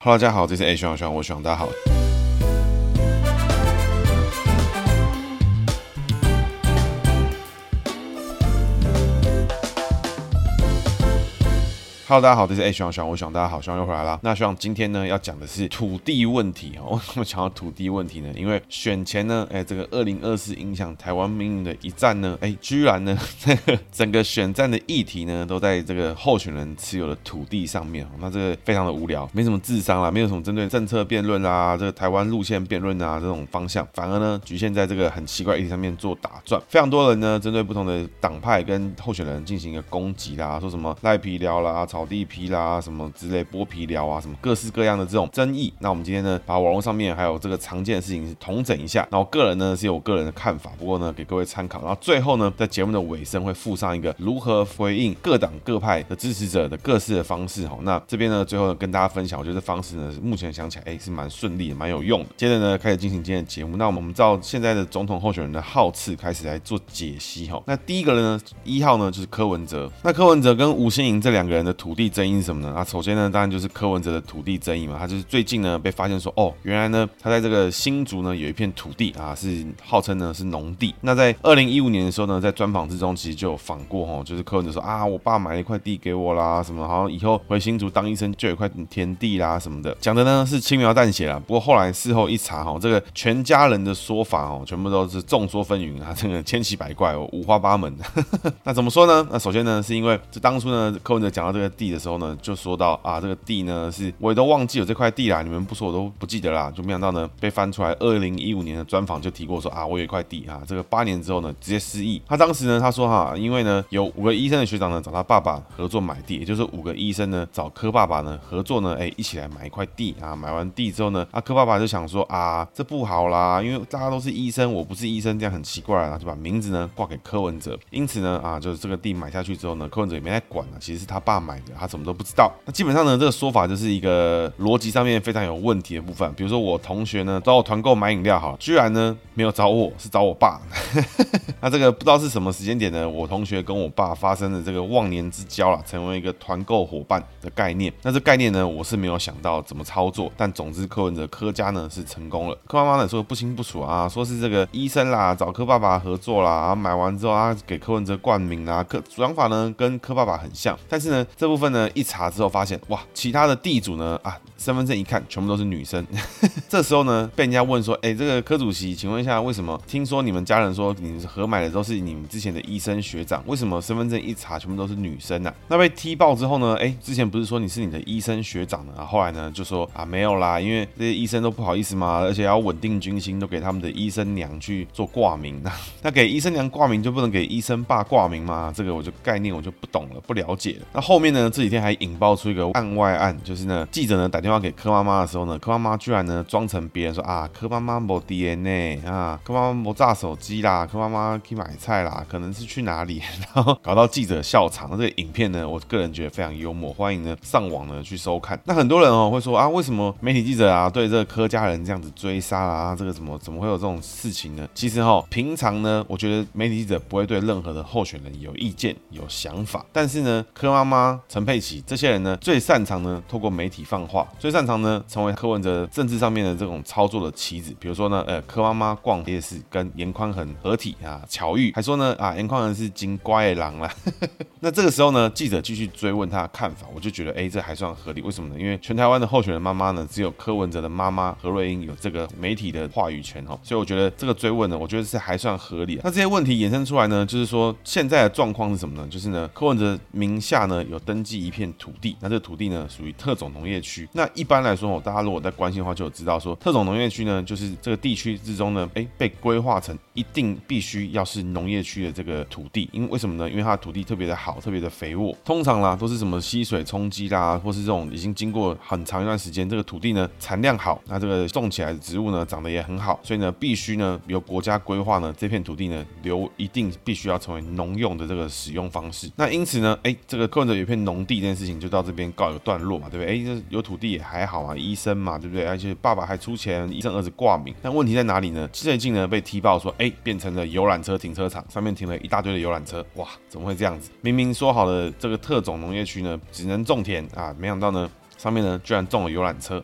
哈喽，大家好，这是 A 徐朗，我徐朗，大家好。Hello，大家好，这是 A 徐朗，我徐朗，大家好，徐朗又回来了。那徐朗今天呢要讲的是土地问题哦。为什么讲到土地问题呢？因为选前呢，哎，这个二零二四影响台湾命运的一战呢，哎，居然呢，这个整个选战的议题呢都在这个候选人持有的土地上面。那这个非常的无聊，没什么智商啦，没有什么针对政策辩论啦，这个台湾路线辩论啊这种方向，反而呢局限在这个很奇怪议题上面做打转。非常多人呢针对不同的党派跟候选人进行一个攻击啦，说什么赖皮聊啦。草地皮啦，什么之类剥皮疗啊，什么各式各样的这种争议。那我们今天呢，把网络上面还有这个常见的事情是统整一下。那我个人呢是有我个人的看法，不过呢给各位参考。然后最后呢，在节目的尾声会附上一个如何回应各党各派的支持者的各式的方式。哈，那这边呢最后呢跟大家分享，我觉得这方式呢目前想起来哎是蛮顺利的，蛮有用的。接着呢开始进行今天的节目。那我们照现在的总统候选人的号次开始来做解析。哈，那第一个人呢一号呢就是柯文哲。那柯文哲跟吴欣盈这两个人的土地争议。是什么呢？啊，首先呢，当然就是柯文哲的土地争议嘛。他就是最近呢被发现说，哦，原来呢他在这个新竹呢有一片土地啊，是号称呢是农地。那在二零一五年的时候呢，在专访之中其实就有访过哦，就是柯文哲说啊，我爸买了一块地给我啦，什么好像以后回新竹当医生就有一块田地啦什么的，讲的呢是轻描淡写啦。不过后来事后一查哈，这个全家人的说法哦，全部都是众说纷纭啊，这个千奇百怪哦，五花八门。那怎么说呢？那首先呢，是因为这当初呢柯文哲讲到这个地的时候。呢，就说到啊，这个地呢是我也都忘记有这块地啦，你们不说我都不记得啦。就没想到呢，被翻出来，二零一五年的专访就提过说啊，我有一块地啊，这个八年之后呢，直接失忆。他当时呢，他说哈，因为呢有五个医生的学长呢找他爸爸合作买地，也就是五个医生呢找柯爸爸呢合作呢，哎，一起来买一块地啊。买完地之后呢，啊柯爸爸就想说啊，这不好啦，因为大家都是医生，我不是医生，这样很奇怪啊，就把名字呢挂给柯文哲。因此呢，啊，就是这个地买下去之后呢，柯文哲也没来管了，其实是他爸买的，他怎么都不知道。那基本上呢，这个说法就是一个逻辑上面非常有问题的部分。比如说我同学呢找我团购买饮料，好，居然呢没有找我，是找我爸。那这个不知道是什么时间点呢？我同学跟我爸发生了这个忘年之交了，成为一个团购伙伴的概念。那这概念呢，我是没有想到怎么操作。但总之，柯文哲柯家呢是成功了。柯妈妈呢说不清不楚啊，说是这个医生啦找柯爸爸合作啦，然后买完之后啊给柯文哲冠名啦，柯想法呢跟柯爸爸很像。但是呢这部分呢一查之后发现哇，其他的地主呢啊身份证一看全部都是女生。这时候呢被人家问说，哎，这个柯主席，请问一下为什么？听说你们家人说你合买的都是你们之前的医生学长，为什么身份证一查全部都是女生呢、那被踢爆之后呢？哎，之前不是说你是你的医生学长呢？啊，后来呢就说啊没有啦，因为这些医生都不好意思嘛，而且要稳定军心，都给他们的医生娘去做挂名。那 那给医生娘挂名就不能给医生爸挂名吗？这个我就概念我就不懂了，不了解了。那后面呢这几天还引爆出一个案外案，就是呢记者呢打电话给柯妈妈的时候呢，柯妈妈居然呢装成别人说啊柯妈妈没 DNA 啊，柯妈妈没炸手机啦，柯妈妈去买菜啦，可能是去哪里，然后搞到记者笑场。这个影片呢，我个人觉得非常幽默，欢迎呢上网呢去收看。那很多人哦会说啊，为什么媒体记者啊对这个柯家人这样子追杀啊？这个怎么怎么会有这种事情呢？其实哈，平常呢，我觉得媒体记者不会对任何的候选人有意见、有想法。但是呢，柯妈妈、陈佩琪这些人呢，最擅长呢透过媒体放话，最擅长呢成为柯文哲政治上面的这种操作的棋子。比如说呢，呃，柯妈妈逛夜市跟严宽恒合体啊，巧遇，还说呢啊，严宽恒是金乖的狼啦。那这个时候呢，记者继续追问他的看法，我就觉得哎，这还算合理。为什么呢？因为全台湾的候选人妈妈呢，只有柯文哲的妈妈何瑞英有这个媒体的话语权哦，所以我觉得这个追问呢，我觉得是还算合理。那这些问题衍生出来呢，就是说现在的状况是什么呢？就是呢，柯文哲名下呢有登登记一片土地，那这个土地呢属于特种农业区。那一般来说哦，大家如果在关心的话，就有知道说，特种农业区呢，就是这个地区之中呢，哎，被规划成一定必须要是农业区的这个土地，因为为什么呢？因为它的土地特别的好，特别的肥沃，通常啦都是什么溪水冲积啦，或是这种已经经过很长一段时间，这个土地呢产量好，那这个种起来的植物呢长得也很好，所以呢必须呢由国家规划呢这片土地呢留一定必须要成为农用的这个使用方式。那因此呢，哎，这个困着有一片农地这件事情就到这边告一个段落嘛，对不对？哎，这有土地也还好啊，医生嘛，对不对？而且爸爸还出钱，医生儿子挂名。但问题在哪里呢？最近呢被踢爆说，哎，变成了游览车停车场，上面停了一大堆的游览车，哇，怎么会这样子？明明说好的这个特种农业区呢，只能种田啊，没想到呢，上面呢居然种了游览车。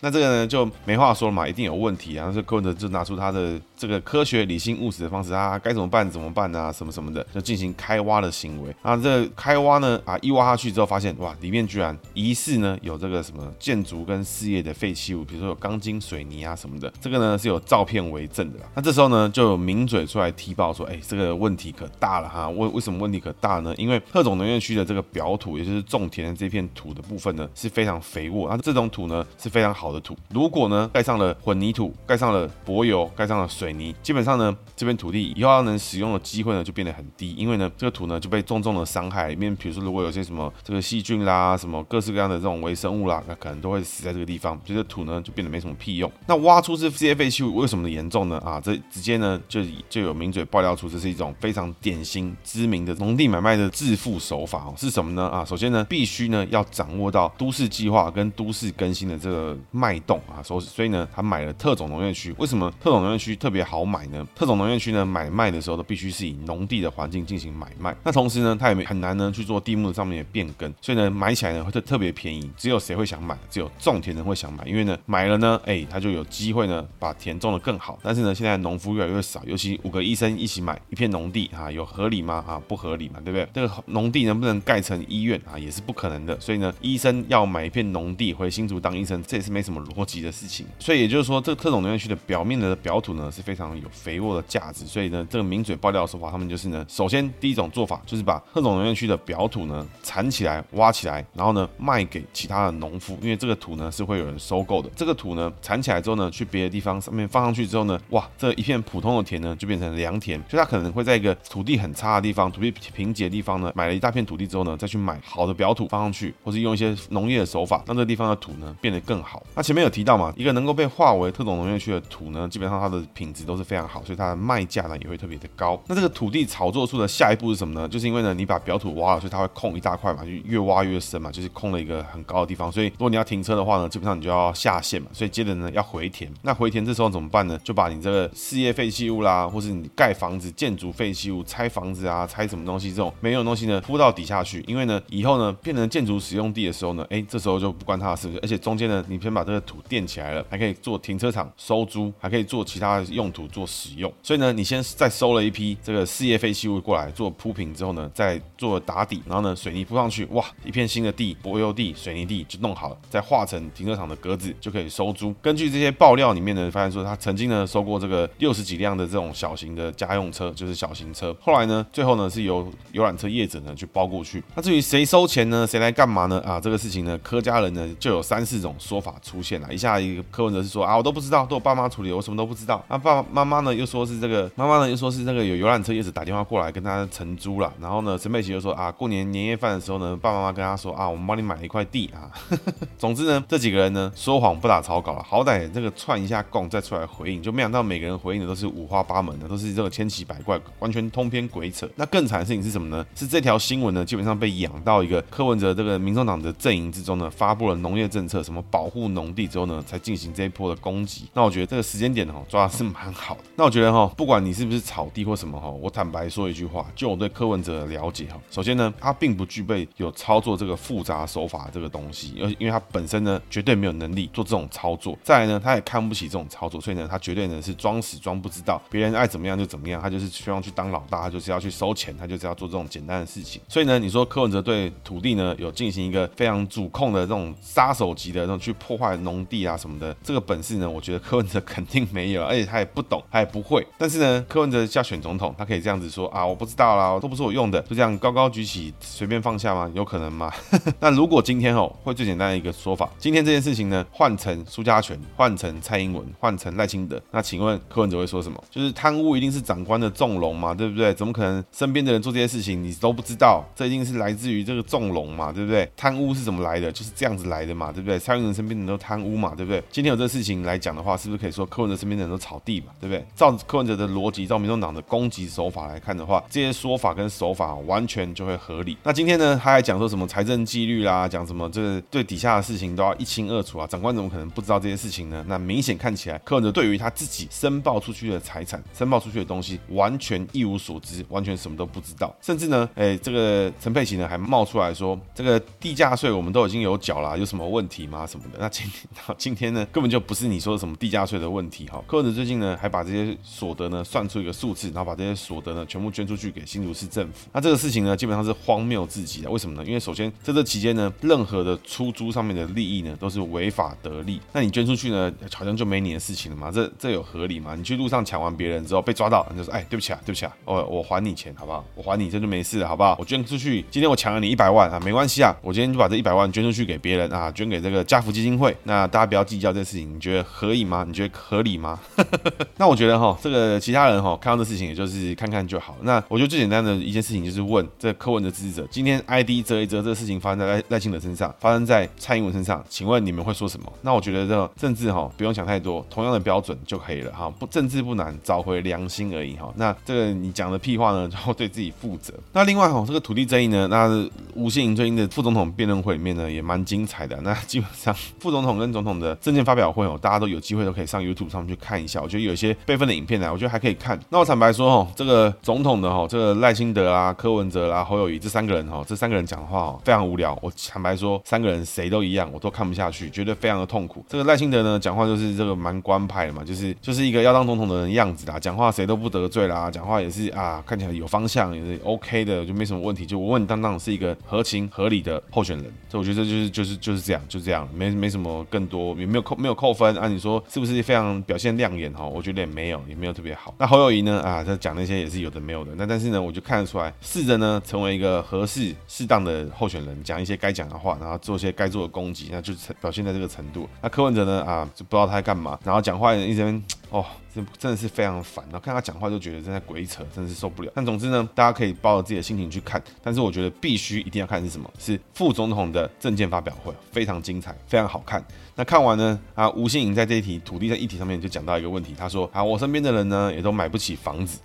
那这个呢就没话说了嘛，一定有问题啊！这柯文哲就拿出他的这个科学、理性、务实的方式啊，该怎么办怎么办啊，什么什么的，就进行开挖的行为啊。这开挖呢啊，一挖下去之后发现哇，里面居然疑似呢有这个什么建筑跟事业的废弃物，比如说有钢筋、水泥啊什么的。这个呢是有照片为证的。那这时候呢就有名嘴出来踢爆说，哎，这个问题可大了哈！为为什么问题可大呢？因为特种农业区的这个表土，也就是种田的这片土的部分呢是非常肥沃，那这种土呢是非常好的土，如果呢，盖上了混凝土，盖上了柏油，盖上了水泥，基本上呢，这片土地以后要能使用的机会呢，就变得很低，因为呢，这个土呢就被重重的伤害。里面比如说，如果有些什么这个细菌啦，什么各式各样的这种微生物啦，那可能都会死在这个地方，所以土呢就变得没什么屁用。那挖出这些废弃物为什么严重呢？啊，这直接呢就就有名嘴爆料出这是一种非常典型知名的农地买卖的致富手法哦，是什么呢？啊，首先呢，必须呢要掌握到都市计划跟都市更新的这个脉动啊，所所以呢，他买了特种农业区。为什么特种农业区特别好买呢？特种农业区呢，买卖的时候都必须是以农地的环境进行买卖。那同时呢，他也很难呢去做地目上面的变更，所以呢，买起来呢会特特别便宜。只有谁会想买？只有种田人会想买，因为呢，买了呢，哎，他就有机会呢把田种得更好。但是呢，现在农夫越来越少，尤其五个医生一起买一片农地啊，有合理吗？啊，不合理嘛，对不对？这个农地能不能盖成医院啊，也是不可能的。所以呢，医生要买一片农地回新竹当医生，这也是没什什么逻辑的事情。所以也就是说，这个特种农业区的表面的表土呢是非常有肥沃的价值。所以呢，这个名嘴爆料的说法，他们就是呢，首先第一种做法就是把特种农业区的表土呢铲起来、挖起来，然后呢卖给其他的农夫，因为这个土呢是会有人收购的。这个土呢铲起来之后呢，去别的地方上面放上去之后呢，哇，这一片普通的田呢就变成良田。就他可能会在一个土地很差的地方、土地贫瘠的地方呢，买了一大片土地之后呢，再去买好的表土放上去，或是用一些农业的手法，让这个地方的土呢变得更好。那前面有提到嘛，一个能够被划为特种农业区的土呢，基本上它的品质都是非常好，所以它的卖价呢也会特别的高。那这个土地炒作出的下一步是什么呢？就是因为呢，你把表土挖了，所以它会空一大块嘛，就越挖越深嘛，就是空了一个很高的地方。所以如果你要停车的话呢，基本上你就要下线嘛。所以接着呢要回填。那回填这时候怎么办呢？就把你这个事业废弃物啦，或是你盖房子建筑废弃物、拆房子啊、拆什么东西这种没用东西呢铺到底下去。因为呢以后呢变成建筑使用地的时候呢，哎，这时候就不关它的事，而且中间呢你先把这个土垫起来了，还可以做停车场收租，还可以做其他用途做使用。所以呢，你先再收了一批这个事业废弃物过来做铺平之后呢，再做打底，然后呢，水泥铺上去，哇，一片新的地，柏油地、水泥地就弄好了，再化成停车场的格子就可以收租。根据这些爆料里面呢，发现说他曾经呢收过这个六十几辆的这种小型的家用车，就是小型车。后来呢，最后呢是由游览车业者呢去包过去。那至于谁收钱呢？谁来干嘛呢？啊，这个事情呢，柯家人呢就有三四种说法出现了。一下一个柯文哲是说啊，我都不知道，都我爸妈处理，我什么都不知道。那爸爸妈妈呢又说是这个，妈妈呢又说是这个有游览车业者打电话过来跟他承租了。然后呢，陈佩琪就说啊，过年年夜饭的时候呢，爸爸妈妈跟他说啊，我们帮你买了一块地啊。总之呢，这几个人呢说谎不打草稿了，好歹这个串一下供再出来回应，就没想到每个人回应的都是五花八门的，都是这个千奇百怪，完全通篇鬼扯。那更惨的事情是什么呢？是这条新闻呢，基本上被养到一个柯文哲这个民众党的阵营之中呢，发布了农业政策，什么保护农农地之后呢，才进行这一波的攻击。那我觉得这个时间点哈抓的是蛮好的。那我觉得哈，不管你是不是草地或什么哈，我坦白说一句话，就我对柯文哲的了解哈，首先呢，他并不具备有操作这个复杂手法这个东西，而因为他本身呢绝对没有能力做这种操作。再来呢，他也看不起这种操作，所以呢，他绝对呢是装死装不知道，别人爱怎么样就怎么样，他就是希望去当老大，他就是要去收钱，他就是要做这种简单的事情。所以呢，你说柯文哲对土地呢有进行一个非常主控的这种杀手级的这种去破坏农地啊什么的，这个本事呢，我觉得柯文哲肯定没有，而且他也不懂，他也不会。但是呢，柯文哲要选总统，他可以这样子说啊，我不知道啦，都不是我用的，就这样高高举起，随便放下吗？有可能吗？那如果今天哦，会最简单的一个说法，今天这件事情呢，换成苏家全，换成蔡英文，换成赖清德，那请问柯文哲会说什么？就是贪污一定是长官的纵容嘛，对不对？怎么可能身边的人做这些事情你都不知道？这一定是来自于这个纵容嘛，对不对？贪污是怎么来的？就是这样子来的嘛，对不对？蔡英文身边的人都贪污嘛，对不对？今天有这事情来讲的话，是不是可以说柯文哲身边的人都炒地嘛，对不对？照柯文哲的逻辑，照民众党的攻击手法来看的话，这些说法跟手法完全就会合理。那今天呢，他还讲说什么财政纪律啦，讲什么这个对底下的事情都要一清二楚啊？长官怎么可能不知道这些事情呢？那明显看起来，柯文哲对于他自己申报出去的财产、申报出去的东西，完全一无所知，完全什么都不知道。甚至呢，哎，这个陈佩琪呢还冒出来说，这个地价税我们都已经有缴了，有什么问题吗？什么的？那今 天今天呢，根本就不是你说的什么地价税的问题哈。柯文哲最近呢还把这些所得呢算出一个数字，然后把这些所得呢全部捐出去给新竹市政府。那这个事情呢基本上是荒谬至极的。为什么呢？因为首先在这期间呢，任何的出租上面的利益呢都是违法得利。那你捐出去呢，好像就没你的事情了嘛？这这有合理吗？你去路上抢完别人之后被抓到，你就说哎，对不起啊，对不起啊，我我还你钱好不好？我还你这就没事了好不好？我捐出去，今天我抢了你一百万啊，没关系啊，我今天就把这一百万捐出去给别人啊，捐给这个家福基金会。那大家不要计较这事情，你觉得可以吗？你觉得合理吗？那我觉得哈，这个其他人哈看到这事情也就是看看就好。那我觉得最简单的一件事情就是问这柯文哲支持者，今天 ID 遮一遮，这个事情发生在赖赖清德身上，发生在蔡英文身上，请问你们会说什么？那我觉得这政治哈不用想太多，同样的标准就可以了哈，不政治不难，找回良心而已哈。那这个你讲的屁话呢，就要对自己负责。那另外哈，这个土地争议呢，那吴欣盈最近的副总统辩论会里面呢也蛮精彩的。那基本上副总统跟总统的证件发表会哦，大家都有机会都可以上 YouTube 上面去看一下。我觉得有一些备份的影片呢，我觉得还可以看。那我坦白说哦，这个总统的哈，这个赖清德啊、柯文哲啊、侯友宜这三个人哈，这三个人讲话哦，非常无聊。我坦白说，三个人谁都一样，我都看不下去，觉得非常的痛苦。这个赖清德呢，讲话就是这个蛮官派的嘛，就是就是一个要当总统的人样子啦，讲话谁都不得罪啦，讲话也是啊，看起来有方向，也是 OK 的，就没什么问题，就稳稳当当是一个合情合理的候选人。所以我觉得就是就是就是这样，就这样，没没什么更多，也没有扣没有扣分啊。你说是不是非常表现亮眼哈？我觉得也没有，也没有特别好。那侯友谊呢？啊，他讲那些也是有的没有的。那但是呢，我就看得出来，试着呢成为一个合适适当的候选人，讲一些该讲的话，然后做一些该做的攻击，那就表现在这个程度。那柯文哲呢？啊，就不知道他在干嘛，然后讲话一直哦，这真的是非常烦。然后看他讲话就觉得正在鬼扯，真的是受不了。但总之呢，大家可以抱着自己的心情去看。但是我觉得必须一定要看是什么？是副总统的政见发表会，非常精彩，非常好看。那看完呢？啊，吴欣颖在这一题土地在议题上面就讲到一个问题，他说：啊，我身边的人呢也都买不起房子。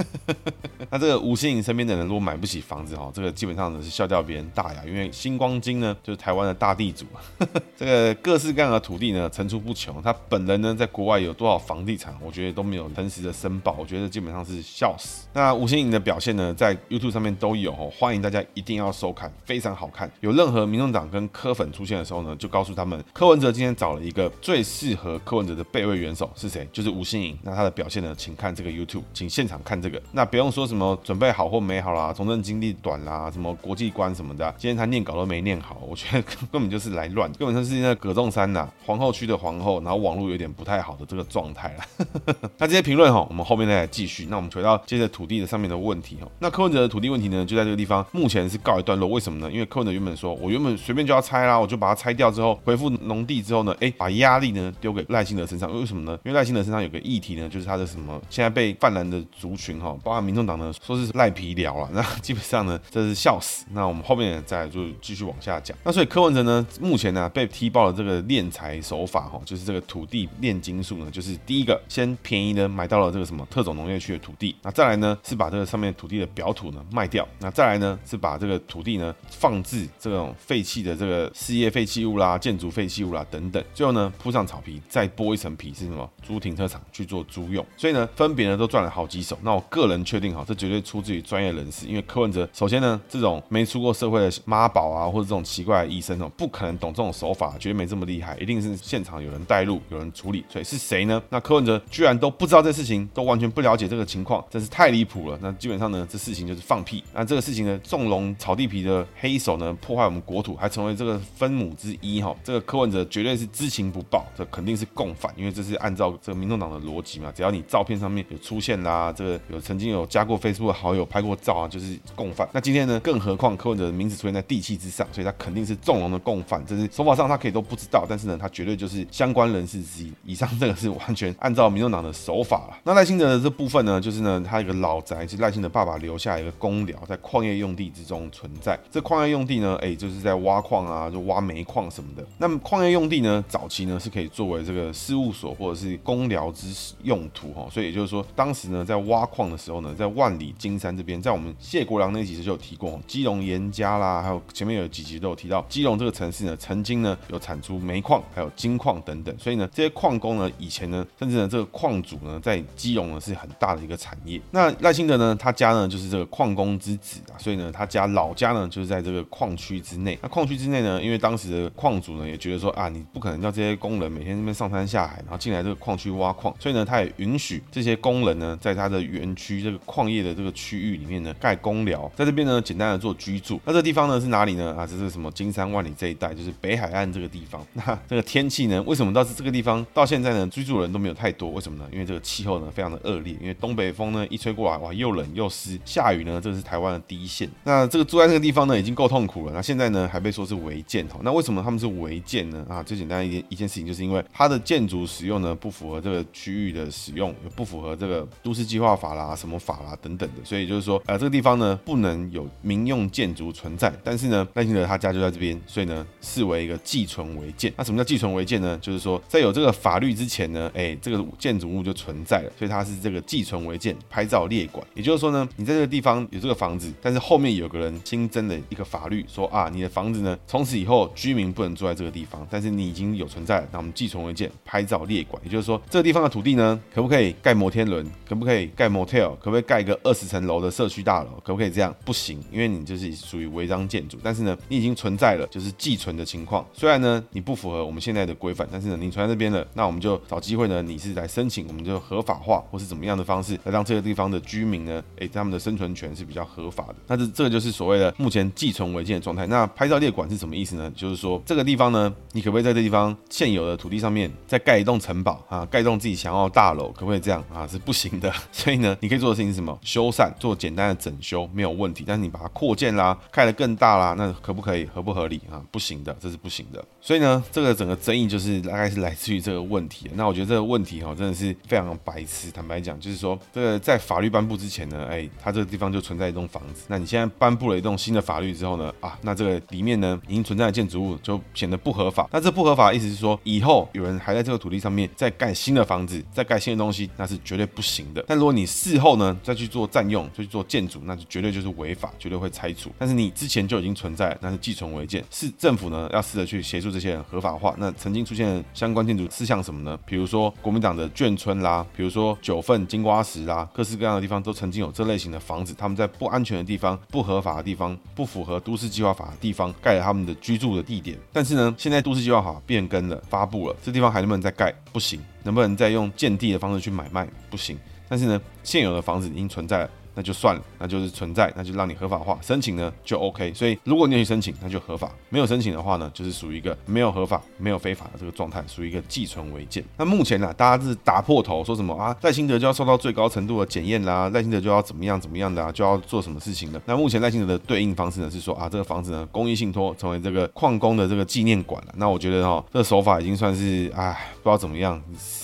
那这个吴欣颖身边的人如果买不起房子哈，这个基本上呢是笑掉别人大牙，因为星光金呢就是台湾的大地主，这个各式各样的土地呢层出不穷。他本人呢在国外有多少房地产，我觉得都没有诚实的申报，我觉得基本上是笑死。那吴欣盈的表现呢，在 YouTube 上面都有，欢迎大家一定要收看，非常好看。有任何民众党跟柯粉出现的时候呢，就告诉他们，柯文哲今天找了一个最适合柯文哲的备位元首是谁？就是吴欣盈。那他的表现呢，请看这个 YouTube，请现场看这个。那不用说什么准备好或没好啦，从政经历短啦，什么国际观什么的，今天他念稿都没念好，我觉得根本就是来乱，根本就是那个葛仲山呐，皇后区的皇后，然后网络有点不太好的这个状态了。那这些评论哈，我们后面再来继续。那我们回到接着土地的上面的问题哈。那柯文哲的土地问题呢，就在这个地方，目前是告一段落。为什么呢？因为柯文哲原本说，我原本随便就要拆啦，我就把它拆掉之后，回复农地之后呢，哎，把压力呢丢给赖清德身上。为什么呢？因为赖清德身上有个议题呢，就是他的什么，现在被泛蓝的族群哈，包括民众党呢，说是赖皮聊了。那基本上呢，这是笑死。那我们后面再就继续往下讲。那所以柯文哲呢，目前呢被踢爆了这个敛财手法哈，就是这个土地炼金术呢，就是第一个先便宜的买到了这个什么特种农业区的土地，那再来呢是把这个上面土地的表土呢卖掉，那再来呢是把这个土地呢放置这种废弃的这个事业废弃物啦、建筑废弃物啦等等，最后呢铺上草皮，再剥一层皮是什么？租停车场去做租用，所以呢分别呢都赚了好几手。那我个人确定哈，这绝对出自于专业人士，因为柯文哲首先呢这种没出过社会的妈宝啊，或者这种奇怪的医生哦，不可能懂这种手法，绝对没这么厉害，一定是现场有人带路，有人处理。所以是谁呢？那柯文哲居然都不知道这事情，都完全不了解这个情况，真是太离谱了。那基本上呢，这事情就是放屁。那这个事情呢，纵容炒地皮的黑手呢，破坏我们国土，还成为这个分母之一哈。这个柯文哲绝对是知情不报，这肯定是共犯，因为这是按照这个民众党的逻辑嘛。只要你照片上面有出现啦，这个有曾经有加过 Facebook 的好友拍过照啊，就是共犯。那今天呢，更何况柯文哲的名字出现在地气之上，所以他肯定是纵容的共犯。这是手法上他可以都不知道，但是呢，他绝对就是相关人士之一。以上这个是完全按照民众党的手法了。那赖清德的这部分呢，就是呢，他一个老宅，是赖清德爸爸留下一个公寮，在矿业用地之中存在。这矿业用地呢，哎，就是在挖矿啊，就挖煤矿什么的。那么矿业用地呢，早期呢是可以作为这个事务所或者是公寮之用途哈。所以也就是说，当时呢在挖矿的时候呢，在万里金山这边，在我们谢国梁那几集就有提过，基隆严家啦，还有前面有几集都有提到，基隆这个城市呢，曾经呢有产出煤矿，还有金矿等等。所以呢，这些矿工呢，以前呢，甚至呢，这个矿主呢，在基隆呢是很大的一个产业。那赖清德呢，他家呢就是这个矿工之子啊，所以呢，他家老家呢就是在这个矿区之内。那矿区之内呢，因为当时的矿主呢也觉得说啊，你不可能叫这些工人每天那边上山下海，然后进来这个矿区挖矿，所以呢，他也允许这些工人呢，在他的园区这个矿业的这个区域里面呢盖工寮，在这边呢简单的做居住。那这地方呢是哪里呢？啊，这是什么金山万里这一带，就是北海岸这个地方。那这个天气呢，为什么到这个地方到现在呢居住人都没有太多？为什么呢？因为这个气候呢非常的恶劣，因为东北风呢一吹过来，哇，又冷又湿，下雨呢，这是台湾的第一线。那这个住在这个地方呢已经够痛苦了，那现在呢还被说是违建哈。那为什么他们是违建呢？啊，最简单一件一件事情就是因为它的建筑使用呢不符合这个区域的使用，不符合这个都市计划法啦、什么法啦等等的，所以就是说，呃，这个地方呢不能有民用建筑存在。但是呢，赖清德他家就在这边，所以呢视为一个寄存违建。那什么叫寄存违建呢？就是说在有这个法律之前呢，哎，这个建筑物就存在了，所以它是这个寄存违建，拍照列管。也就是说呢，你在这个地方有这个房子，但是后面有个人新增的一个法律说啊，你的房子呢从此以后居民不能住在这个地方，但是你已经有存在了，那我们寄存违建，拍照列管。也就是说，这个地方的土地呢，可不可以盖摩天轮？可不可以盖 motel？可不可以盖一个二十层楼的社区大楼？可不可以这样？不行，因为你就是属于违章建筑。但是呢，你已经存在了，就是寄存的情况。虽然呢，你不符合我们现在的规范，但是呢，你存在这边了，那我们就找机会呢，你是来申请，我们就合法化，或是怎么样的方式来让这个地方的居民呢，诶，他们的生存权是比较合法的。那这这个就是所谓的目前寄存违建的状态。那拍照列管是什么意思呢？就是说这个地方呢，你可不可以在这地方现有的土地上面再盖一栋城堡啊，盖一栋自己想要的大楼？可不可以这样啊？是不行的。所以呢，你可以做的事情是什么？修缮，做简单的整修没有问题。但是你把它扩建啦，盖得更大啦，那可不可以？合不合理啊？不行的，这是不行的。所以呢，这个整个争议就是大概是来自于这个问题。那我觉得这个问题哈，真的是非常白痴。坦白讲，就是说，这个在法律颁布之前呢，哎，它这个地方就存在一栋房子。那你现在颁布了一栋新的法律之后呢，啊，那这个里面呢，已经存在的建筑物就显得不合法。那这不合法的意思是说，以后有人还在这个土地上面再盖新的房子，再盖新的东西，那是绝对不行的。但如果你事后呢，再去做占用，就去做建筑，那就绝对就是违法，绝对会拆除。但是你之前就已经存在，那是寄存违建，是政府呢要试着去协助这些人合法化。那曾经出现的相关建筑事项什么呢？比如说国民党的眷村啦，比如说九份金瓜石啦，各式各样的地方都曾经有这类型的房子，他们在不安全的地方、不合法的地方、不符合都市计划法的地方盖了他们的居住的地点。但是呢，现在都市计划法变更了，发布了，这地方还能不能再盖？不行。能不能再用建地的方式去买卖？不行。但是呢，现有的房子已经存在了。那就算了，那就是存在，那就让你合法化申请呢就 OK。所以如果你有去申请，那就合法；没有申请的话呢，就是属于一个没有合法、没有非法的这个状态，属于一个寄存违建。那目前呢，大家是打破头说什么啊？赖清德就要受到最高程度的检验啦，赖清德就要怎么样怎么样的啊，就要做什么事情的。那目前赖清德的对应方式呢是说啊，这个房子呢公益信托成为这个矿工的这个纪念馆了。那我觉得哈，这个手法已经算是哎不知道怎么样，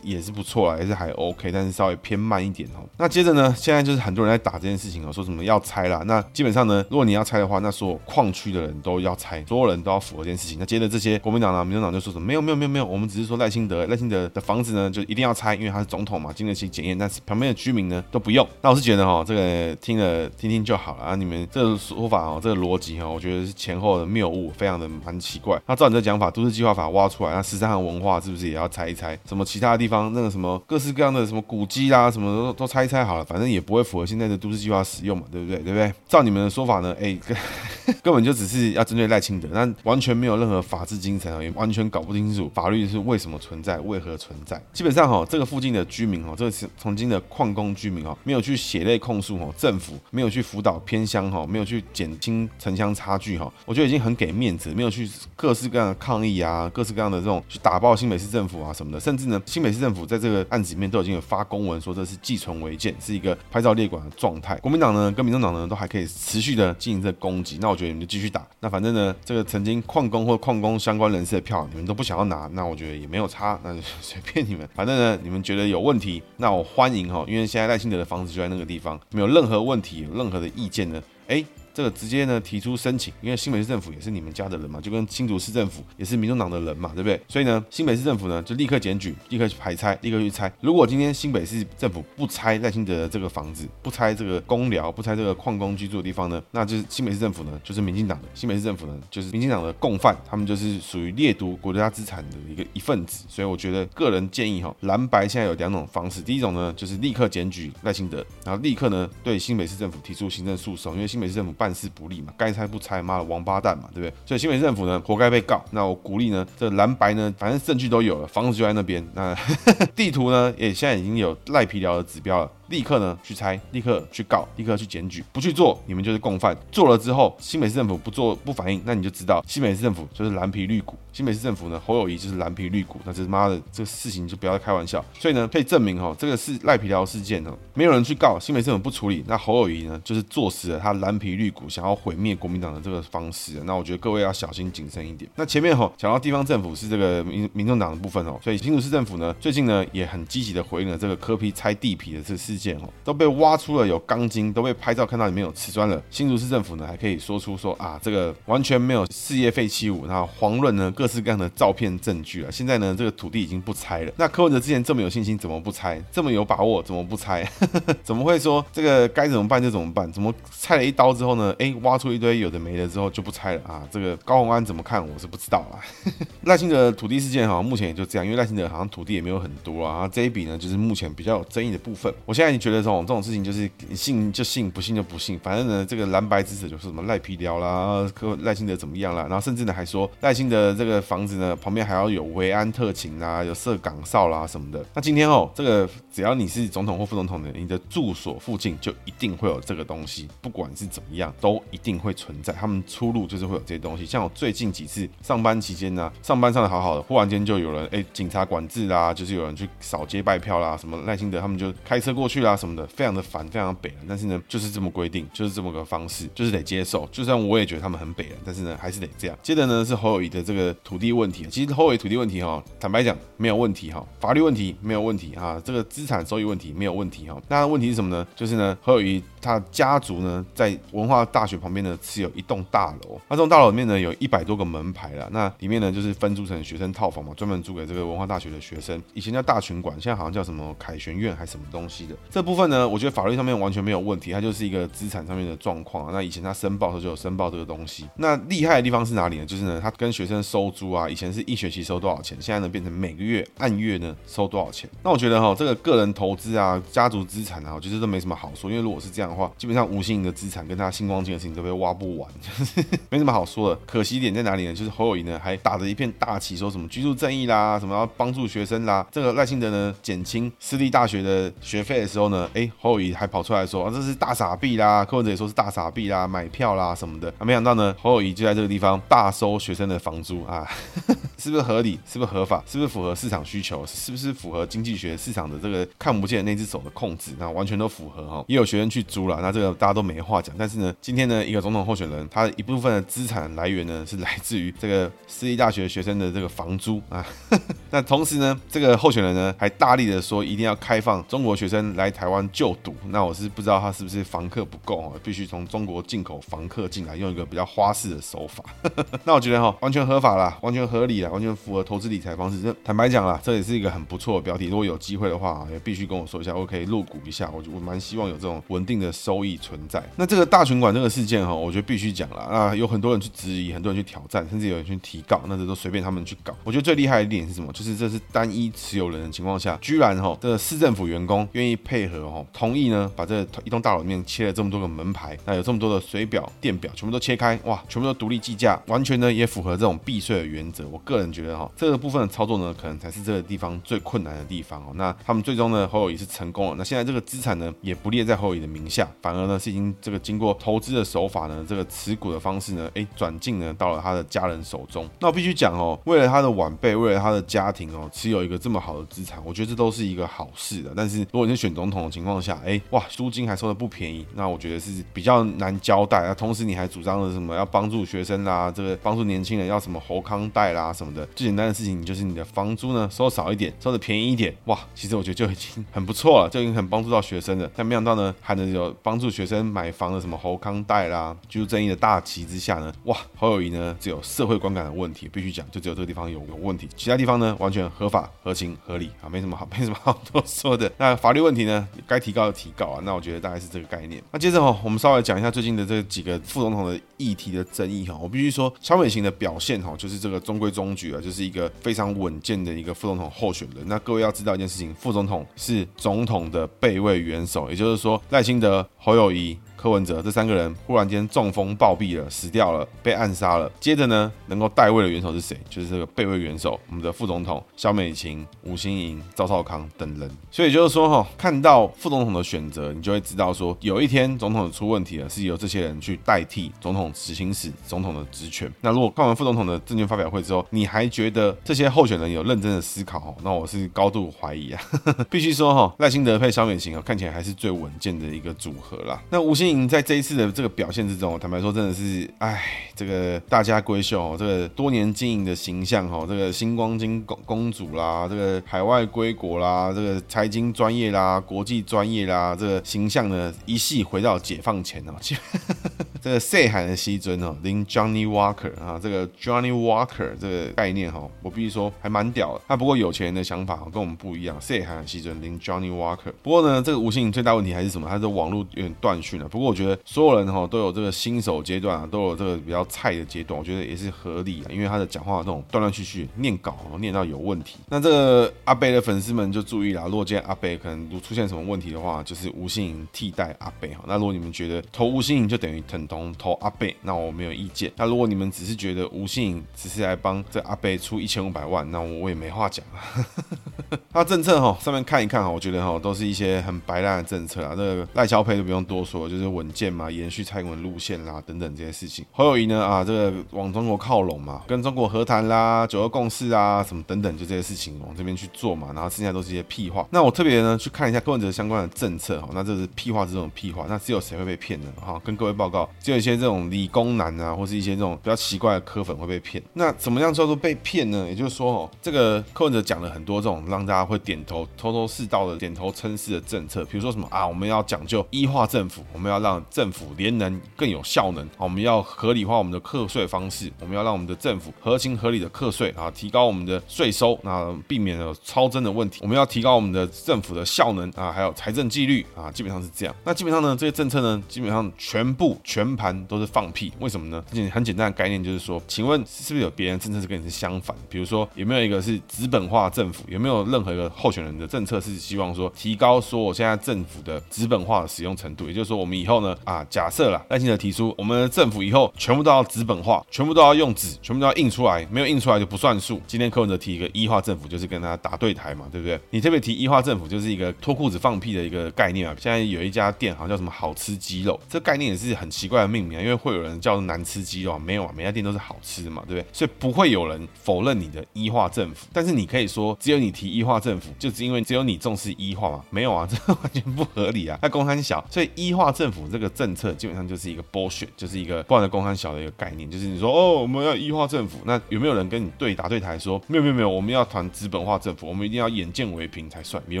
也是不错了，也是还 OK，但是稍微偏慢一点哦。那接着呢，现在就是很多人在打这件事情哦，说什么。要拆啦，那基本上呢，如果你要拆的话，那所有矿区的人都要拆，所有人都要符合这件事情。那接着这些国民党啊、民进党就说什么没有没有没有没有，我们只是说赖清德赖清德的房子呢就一定要拆，因为他是总统嘛，经得起检验。但是旁边的居民呢都不用。那我是觉得哈，这个听了听听就好了啊。你们这个说法哦，这个逻辑哈，我觉得是前后的谬误，非常的蛮奇怪。那照你这讲法，都市计划法挖出来，那十三行文化是不是也要拆一拆，什么其他的地方那个什么各式各样的什么古迹啦，什么都都拆一拆好了，反正也不会符合现在的都市计划使用嘛，对不对？对不对？照你们的说法呢，哎，根本就只是要针对赖清德，那完全没有任何法治精神啊，也完全搞不清楚法律是为什么存在，为何存在。基本上哈，这个附近的居民哈，这个是曾经的矿工居民哈，没有去血泪控诉哈，政府没有去辅导偏乡哈，没有去减轻城乡差距哈，我觉得已经很给面子，没有去各式各样的抗议啊，各式各样的这种去打爆新北市政府啊什么的，甚至呢，新北市政府在这个案子里面都已经有发公文说这是寄存违建，是一个拍照列管的状国民党呢跟民众党呢都还可以持续的进行这攻击，那我觉得你们就继续打。那反正呢，这个曾经矿工或矿工相关人士的票你们都不想要拿，那我觉得也没有差，那就随便你们。反正呢，你们觉得有问题，那我欢迎哈，因为现在赖清德的房子就在那个地方，没有任何问题，有任何的意见呢，哎。这个直接呢提出申请，因为新北市政府也是你们家的人嘛，就跟新竹市政府也是民众党的人嘛，对不对？所以呢，新北市政府呢就立刻检举，立刻去排拆，立刻去拆。如果今天新北市政府不拆赖清德的这个房子，不拆这个公寮，不拆这个矿工居住的地方呢，那就是新北市政府呢就是民进党的，新北市政府呢就是民进党的共犯，他们就是属于掠夺国家资产的一个一份子。所以我觉得个人建议哈，蓝白现在有两种方式，第一种呢就是立刻检举赖清德，然后立刻呢对新北市政府提出行政诉讼，因为新北市政府办办事不力嘛。该拆不拆，妈的王八蛋嘛，对不对？所以新北市政府呢，活该被告。那我鼓励呢，这蓝白呢，反正证据都有了，房子就在那边。那 地图呢，也现在已经有赖皮寮的指标了。立刻呢去拆，立刻去告，立刻去检举，不去做，你们就是共犯。做了之后，新北市政府不做不反应，那你就知道新北市政府就是蓝皮绿骨。新北市政府呢，侯友谊就是蓝皮绿骨，那这妈的这个事情就不要再开玩笑。所以呢，可以证明哦，这个是赖皮条事件哦，没有人去告，新北市政府不处理，那侯友谊呢就是坐实了他蓝皮绿骨想要毁灭国民党的这个方式。那我觉得各位要小心谨慎一点。那前面哈讲到地方政府是这个民民众党的部分哦，所以新竹市政府呢最近呢也很积极的回应了这个科批拆地皮的这个事件哦，都被。挖出了有钢筋，都被拍照看到里面有瓷砖了。新竹市政府呢，还可以说出说啊，这个完全没有事业废弃物，然后遑论呢各式各样的照片证据了。现在呢，这个土地已经不拆了。那柯文哲之前这么有信心，怎么不拆？这么有把握，怎么不拆？怎么会说这个该怎么办就怎么办？怎么拆了一刀之后呢？哎，挖出一堆有的没的之后就不拆了啊？这个高虹安怎么看？我是不知道啊。赖清德土地事件好像目前也就这样，因为赖清德好像土地也没有很多啊。这一笔呢，就是目前比较有争议的部分。我现在觉得这种这种。事情就是信就信，不信就不信。反正呢，这个蓝白支持就是什么赖皮寮啦，赖清德怎么样啦，然后甚至呢还说赖清德这个房子呢旁边还要有维安特勤啦，有设岗哨啦什么的。那今天哦，这个只要你是总统或副总统的，你的住所附近就一定会有这个东西，不管是怎么样，都一定会存在。他们出入就是会有这些东西。像我最近几次上班期间呢，上班上的好好的，忽然间就有人哎警察管制啦，就是有人去扫街拜票啦，什么赖清德他们就开车过去啦什么的，非常的。烦，非常北人，但是呢，就是这么规定，就是这么个方式，就是得接受。就算我也觉得他们很北了，但是呢，还是得这样。接着呢，是侯友谊的这个土地问题。其实侯友谊土地问题哈，坦白讲没有问题哈，法律问题没有问题哈，这个资产收益问题没有问题哈。那问题是什么呢？就是呢，侯友谊他家族呢，在文化大学旁边呢，持有一栋大楼。那栋大楼里面呢，有一百多个门牌了。那里面呢，就是分租成学生套房嘛，专门租给这个文化大学的学生。以前叫大群馆，现在好像叫什么凯旋苑还是什么东西的。这部分呢，我觉得。法律上面完全没有问题，它就是一个资产上面的状况。那以前他申报的时候就有申报这个东西。那厉害的地方是哪里呢？就是呢，他跟学生收租啊，以前是一学期收多少钱，现在呢变成每个月按月呢收多少钱。那我觉得哈，这个个人投资啊，家族资产啊，我觉得都没什么好说。因为如果是这样的话，基本上吴欣盈的资产跟他星光金的事情都被挖不完，没什么好说的。可惜点在哪里呢？就是侯友宜呢还打着一片大旗，说什么居住正义啦，什么要帮助学生啦。这个赖清德呢减轻私立大学的学费的之后呢，哎，侯友谊还跑出来说啊。这是大傻逼啦，柯文哲也说是大傻逼啦，买票啦什么的。啊，没想到呢，侯友谊就在这个地方大收学生的房租啊，是不是合理？是不是合法？是不是符合市场需求？是不是符合经济学市场的这个看不见的那只手的控制？那完全都符合哈。也有学生去租了，那这个大家都没话讲。但是呢，今天呢，一个总统候选人，他一部分的资产来源呢，是来自于这个私立大学学生的这个房租啊。那同时呢，这个候选人呢，还大力的说一定要开放中国学生来台湾就读。那我是不知道。他是不是房客不够啊？必须从中国进口房客进来，用一个比较花式的手法。那我觉得哈，完全合法啦，完全合理啦。完全符合投资理财方式。这坦白讲啦，这也是一个很不错的标题。如果有机会的话，也必须跟我说一下，我可以入股一下。我我蛮希望有这种稳定的收益存在。那这个大群馆这个事件哈，我觉得必须讲了啊，有很多人去质疑，很多人去挑战，甚至有人去提告，那这都随便他们去搞。我觉得最厉害的一点是什么？就是这是单一持有人的情况下，居然哈这个市政府员工愿意配配合哦，同意呢把这一栋大楼里面切了这么多个门牌，那有这么多的水表、电表，全部都切开，哇，全部都独立计价，完全呢也符合这种避税的原则。我个人觉得哈，这个部分的操作呢，可能才是这个地方最困难的地方哦。那他们最终呢，侯友宜是成功了。那现在这个资产呢，也不列在侯友宜的名下，反而呢是已经这个经过投资的手法呢，这个持股的方式呢，哎，转进呢到了他的家人手中。那我必须讲哦，为了他的晚辈，为了他的家庭哦，持有一个这么好的资产，我觉得这都是一个好事的。但是如果你选 总统的情况下，哎，哇，租金还收的不便宜，那我觉得是比较难交代啊。同时你还主张了什么要帮助学生啦，这个帮助年轻人要什么侯康贷啦什么的，最简单的事情就是你的房租呢收少一点，收的便宜一点，哇，其实我觉得就已经很不错了，就已经很帮助到学生了。但没想到呢，还能有帮助学生买房的什么侯康贷啦，居住正义的大旗之下呢，哇，侯友宜呢只有社会观感的问题，必须讲，就只有这个地方有有问题，其他地方呢完全合法、合情、合理啊，没什么好没什么好多说的。那法律问题呢，该提高的提高啊，那我觉得大概是这个概念。那接着哈，我们稍微讲一下最近的这几个副总统的议题的争议哈，我必须说，萧美琴的表现哈，就是这个中规中矩啊，就是一个非常稳健的一个副总统候选人。那各位要知道一件事情，副总统是总统的备位元首，也就是说赖清德、侯友谊。柯文哲这三个人忽然间中风暴毙了，死掉了，被暗杀了。接着呢，能够代位的元首是谁？就是这个备位元首，我们的副总统萧美琴、吴欣盈、赵少康等人。所以就是说，哈，看到副总统的选择，你就会知道说，有一天总统出问题了，是由这些人去代替总统执行使总统的职权。那如果看完副总统的证券发表会之后，你还觉得这些候选人有认真的思考，那我是高度怀疑啊。必须说，哈，赖清德配萧美琴啊，看起来还是最稳健的一个组合啦。那吴欣在这一次的这个表现之中，坦白说，真的是，哎，这个大家闺秀，这个多年经营的形象哦，这个星光金公公主啦，这个海外归国啦，这个财经专业啦，国际专业啦，这个形象呢，一系回到解放前哦，这个细汉的西尊哦，林 Johnny Walker 啊，这个 Johnny Walker 这个概念哈，我必须说还蛮屌的。他不过有钱人的想法跟我们不一样，细汉的西尊林 Johnny Walker。不过呢，这个吴欣盈最大问题还是什么？他的网络有点断讯了。不过我觉得。所有人哈都有这个新手阶段啊，都有这个比较菜的阶段，我觉得也是合理的，因为他的讲话这种断断续续，念稿念到有问题。那这个阿伯的粉丝们就注意了，如果今天阿伯可能如出现什么问题的话，就是吴欣盈替代阿伯哈。那如果你们觉得投吴欣盈就等于疼痛同投阿伯，那我没有意见。那如果你们只是觉得吴信只是来帮这阿伯出一千五百万，那我也没话讲了。那政策哈上面看一看哈，我觉得哈都是一些很白烂的政策啊。这个赖萧配就不用多说，就是稳健嘛，延续蔡英文路线啦，等等这些事情。侯友宜呢啊，这个往中国靠拢嘛，跟中国和谈啦，九二共识啊，什么等等，就这些事情往这边去做嘛。然后剩下都是一些屁话。那我特别呢去看一下柯文哲相关的政策哈，那这是屁话这种屁话，那只有谁会被骗呢？哈，跟各位报告，就有一些这种理工男啊，或是一些这种比较奇怪的科粉会被骗。那怎么样叫做被骗呢？也就是说哦，这个柯文哲讲了很多这种让大家会点头、头头是道的点头称是的政策，比如说什么啊，我们要讲究一化政府，我们要让政府联能更有效能。我们要合理化我们的课税方式，我们要让我们的政府合情合理的课税啊，提高我们的税收，那避免了超征的问题。我们要提高我们的政府的效能啊，还有财政纪律啊，基本上是这样。那基本上呢，这些政策呢，基本上全部全盘都是放屁。为什么呢？很简单的概念就是说，请问是不是有别人政策是跟你是相反？比如说有没有一个是资本化政府？有没有任何一个候选人的政策是希望说提高说我现在政府的资本化的使用程度？也就是说，我们以后呢啊，假设啦，赖清德提出我们的政府以后全部都要资本化，全部都要用纸，全部都要印出来，没有印出来就不算数。今天柯文哲提一个一化政府，就是跟他打对台嘛，对不对？你特别提一化政府，就是一个脱裤子放屁的一个概念啊。现在有一家店好像叫什么好吃鸡肉，这概念也是很奇怪的命名啊，因为会有人叫难吃鸡肉，没有啊，每家店都是好吃的嘛，对不对？所以不会有人否认你的一化政府，但是你可以说，只有你提一化政府，就是因为只有你重视一化嘛？没有啊，这完全不合理啊！那公摊小，所以一化政府这个政策基本上就是一个 bullshit，就是一个不然的公摊小的一个概念，就是你说哦，我们要一化政府，那有没有人跟你对答对台说没有没有没有，我们要谈资本化政府，我们一定要眼见为凭才算？有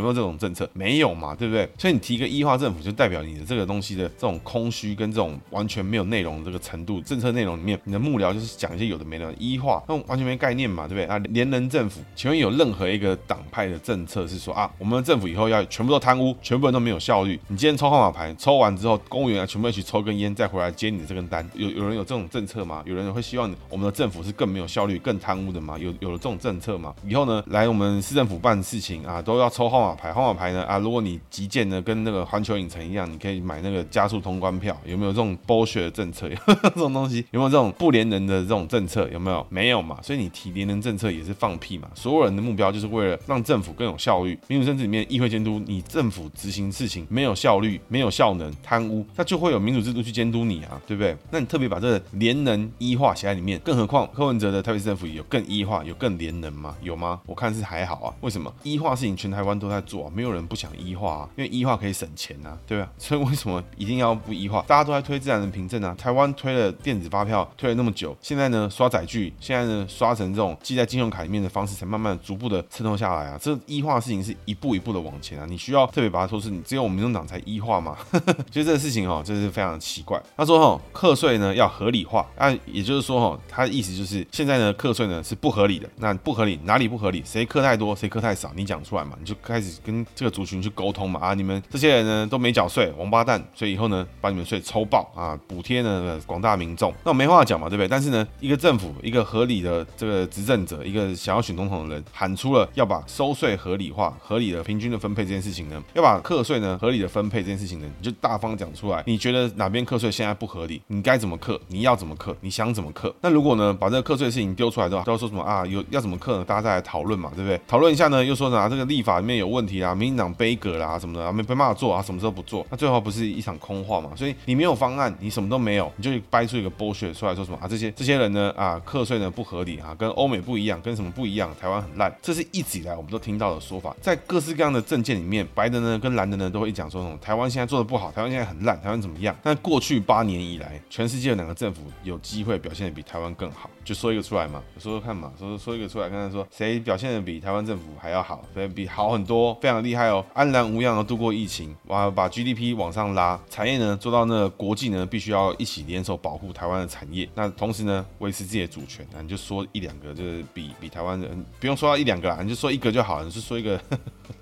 没有这种政策？没有嘛，对不对？所以你提个一化政府，就代表你的这个东西的这种空虚跟这种完完全没有内容这个程度，政策内容里面，你的幕僚就是讲一些有的没的，一化那完全没概念嘛，对不对啊？连人政府，请问有任何一个党派的政策是说啊，我们的政府以后要全部都贪污，全部人都没有效率？你今天抽号码牌，抽完之后，公务员啊全部一起抽根烟，再回来接你的这根单，有有人有这种政策吗？有人会希望我们的政府是更没有效率、更贪污的吗？有有了这种政策吗？以后呢，来我们市政府办事情啊，都要抽号码牌，号码牌呢啊，如果你急件呢跟那个环球影城一样，你可以买那个加速通关票，有没有这种剥削的政策？这种东西有没有这种不连人的这种政策？有没有？没有嘛，所以你提连人政策也是放屁嘛。所有人的目标就是为了让政府更有效率。民主政治里面，议会监督你政府执行事情没有效率、没有效能、贪污，那就会有民主制度去监督你啊，对不对？那你特别把这个连人一化写在里面，更何况柯文哲的台北市政府有更一化、有更连人吗？有吗？我看是还好啊。为什么一化事情全台湾都在做啊？没有人不想一化啊，因为一化可以省钱啊，对吧？所以为什么一定要不一化？大家都在推自然凭证啊，台湾推了电子发票推了那么久，现在呢刷载具，现在呢刷成这种记在信用卡里面的方式，才慢慢逐步的渗透下来啊。这一化事情是一步一步的往前啊，你需要特别把它说是你只有我们民众党才一化吗？其实这个事情哦，这是非常奇怪。他说哈，课税呢要合理化，那也就是说哈，他的意思就是现在呢课税呢是不合理的，那不合理哪里不合理？谁课太多，谁课太少，你讲出来嘛，你就开始跟这个族群去沟通嘛啊，你们这些人呢都没缴税，王八蛋，所以以后呢把你们税抽爆啊，补贴呢广大民众。那我没话讲嘛，对不对？但是呢，一个政府，一个合理的这个执政者，一个想要选总统的人，喊出了要把收税合理化、合理的平均的分配这件事情呢，要把课税呢合理的分配这件事情呢，你就大方讲出来。你觉得哪边课税现在不合理？你该怎么课？你要怎么课？你想怎么课？那如果呢把这个课税事情丢出来的话，都要说什么啊？有要怎么课呢？大家再来讨论嘛，对不对？讨论一下呢，又说啥？这个立法里面有问题啊，民进党杯葛啦什么的，没没办法做啊，什么时候不做？那最后不是一场空话嘛？所以你没有方案，你你什么都没有，你就掰出一个 bullshit 出来说什么啊？这些这些人呢啊，课税呢不合理啊，跟欧美不一样，跟什么不一样？台湾很烂，这是一直以来我们都听到的说法，在各式各样的政见里面，白的呢跟蓝的呢都会讲说什么台湾现在做的不好，台湾现在很烂，台湾怎么样？但过去八年以来，全世界有哪个政府有机会表现的比台湾更好？就说一个出来嘛，说说看嘛，说说一个出来，看看说谁表现的比台湾政府还要好，比好很多，非常厉害哦，安然无恙的度过疫情，哇，把 GDP 往上拉，产业呢做到那国际呢必须要一起联手保护台湾的产业，那同时呢维持自己的主权，那你就说一两个，就是比比台湾人不用说到一两个啦，你就说一个就好了，你就说一个。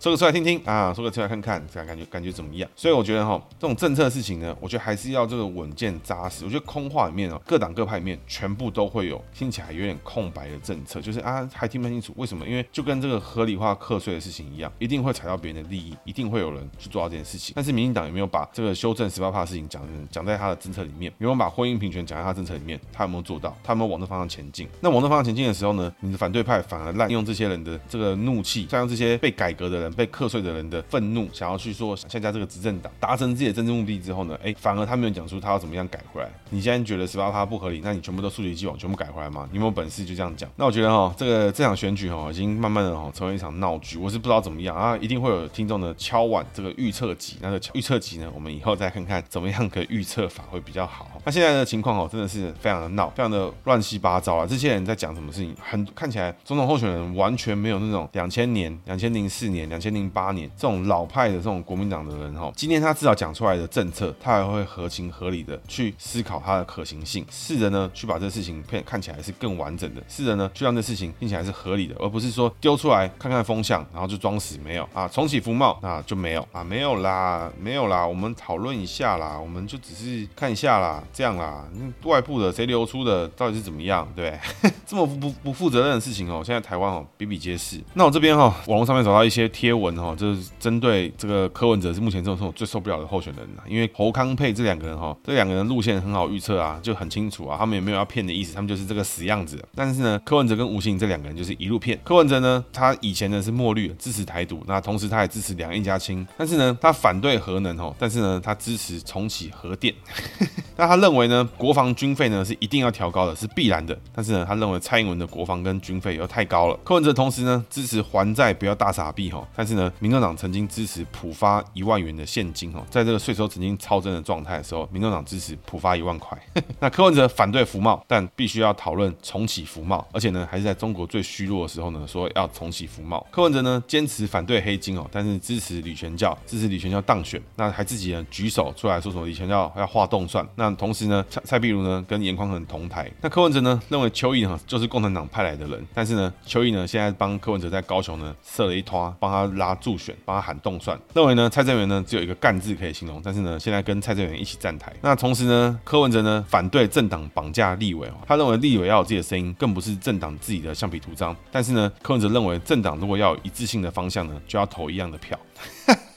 说个出来听听啊，说个出来看看，这样感觉感觉怎么样？所以我觉得哈，这种政策的事情呢，我觉得还是要这个稳健扎实。我觉得空话里面哦，各党各派里面全部都会有听起来有点空白的政策，就是啊，还听不清楚为什么？因为就跟这个合理化课税的事情一样，一定会踩到别人的利益，一定会有人去做到这件事情。但是民进党有没有把这个修正十八趴的事情讲讲在他的 政策里面？有没有把婚姻平权讲在他政策里面？他有没有做到？他有没有往这方向前进？那往这方向前进的时候呢，你的反对派反而滥用这些人的这个怒气，再用这些被改革的人、被课税的人的愤怒，想要去说想参加这个执政党，达成自己的政治目的之后呢，哎，反而他没有讲出他要怎么样改回来。你现在觉得十八趴不合理，那你全部都溯及既往，全部改回来吗？你有没有本事就这样讲？那我觉得哈，这个这场选举哈，已经慢慢的哈成为一场闹剧。我是不知道怎么样啊，一定会有听众呢敲碗这个预测集，那个预测集呢，我们以后再看看怎么样可以预测法会比较好。那现在的情况哦，真的是非常的闹，非常的乱七八糟啊！这些人在讲什么事情？很看起来总统候选人完全没有那种两千年、两千零四年、两千零八年这种老派的这种国民党的人哈。今天他至少讲出来的政策，他还会合情合理的去思考它的可行性，试着呢去把这事情看看起来是更完整的，试着呢去让这事情听起来是合理的，而不是说丢出来看看风向，然后就装死没有啊，重启服贸那就没有啊，没有啦，没有啦，我们讨论一下啦，我们就只是看一下啦。这样啦，外部的谁流出的到底是怎么样？对，这么不不不负责任的事情哦，现在台湾哦比比皆是。那我这边哈，网络上面找到一些贴文哈，就是针对这个柯文哲是目前这种我最受不了的候选人呐。因为侯康沛这两个人哈，这两个人路线很好预测啊，就很清楚啊，他们也没有要骗的意思，他们就是这个死样子。但是呢，柯文哲跟吴欣盈这两个人就是一路骗。柯文哲呢，他以前呢是墨绿支持台独，那同时他也支持两岸一家亲，但是呢，他反对核能哦，但是呢，他支持重启核电。那他认为呢，国防军费呢是一定要调高的，是必然的。但是呢，他认为蔡英文的国防跟军费又太高了。柯文哲同时呢支持还债不要大傻币哈，但是呢，民众党曾经支持普发一万元的现金哈，在这个税收曾经超征的状态的时候，民众党支持普发一万块。那柯文哲反对服贸，但必须要讨论重启服贸，而且呢，还是在中国最虚弱的时候呢，说要重启服贸。柯文哲呢，坚持反对黑金哦，但是支持吕全教，支持吕全教当选，那还自己呢举手出来说什么吕全教要画冻蒜。那同时呢，蔡蔡碧如呢跟严宽恒同台。那柯文哲呢认为邱毅呢就是共产党派来的人，但是呢，邱毅呢现在帮柯文哲在高雄呢设了一拖，帮他拉助选，帮他喊冻蒜。认为呢蔡正元呢只有一个干字可以形容，但是呢现在跟蔡正元一起站台。那同时呢，柯文哲呢反对政党绑架立委，他认为立委要有自己的声音，更不是政党自己的橡皮图章。但是呢，柯文哲认为政党如果要有一致性的方向呢，就要投一样的票。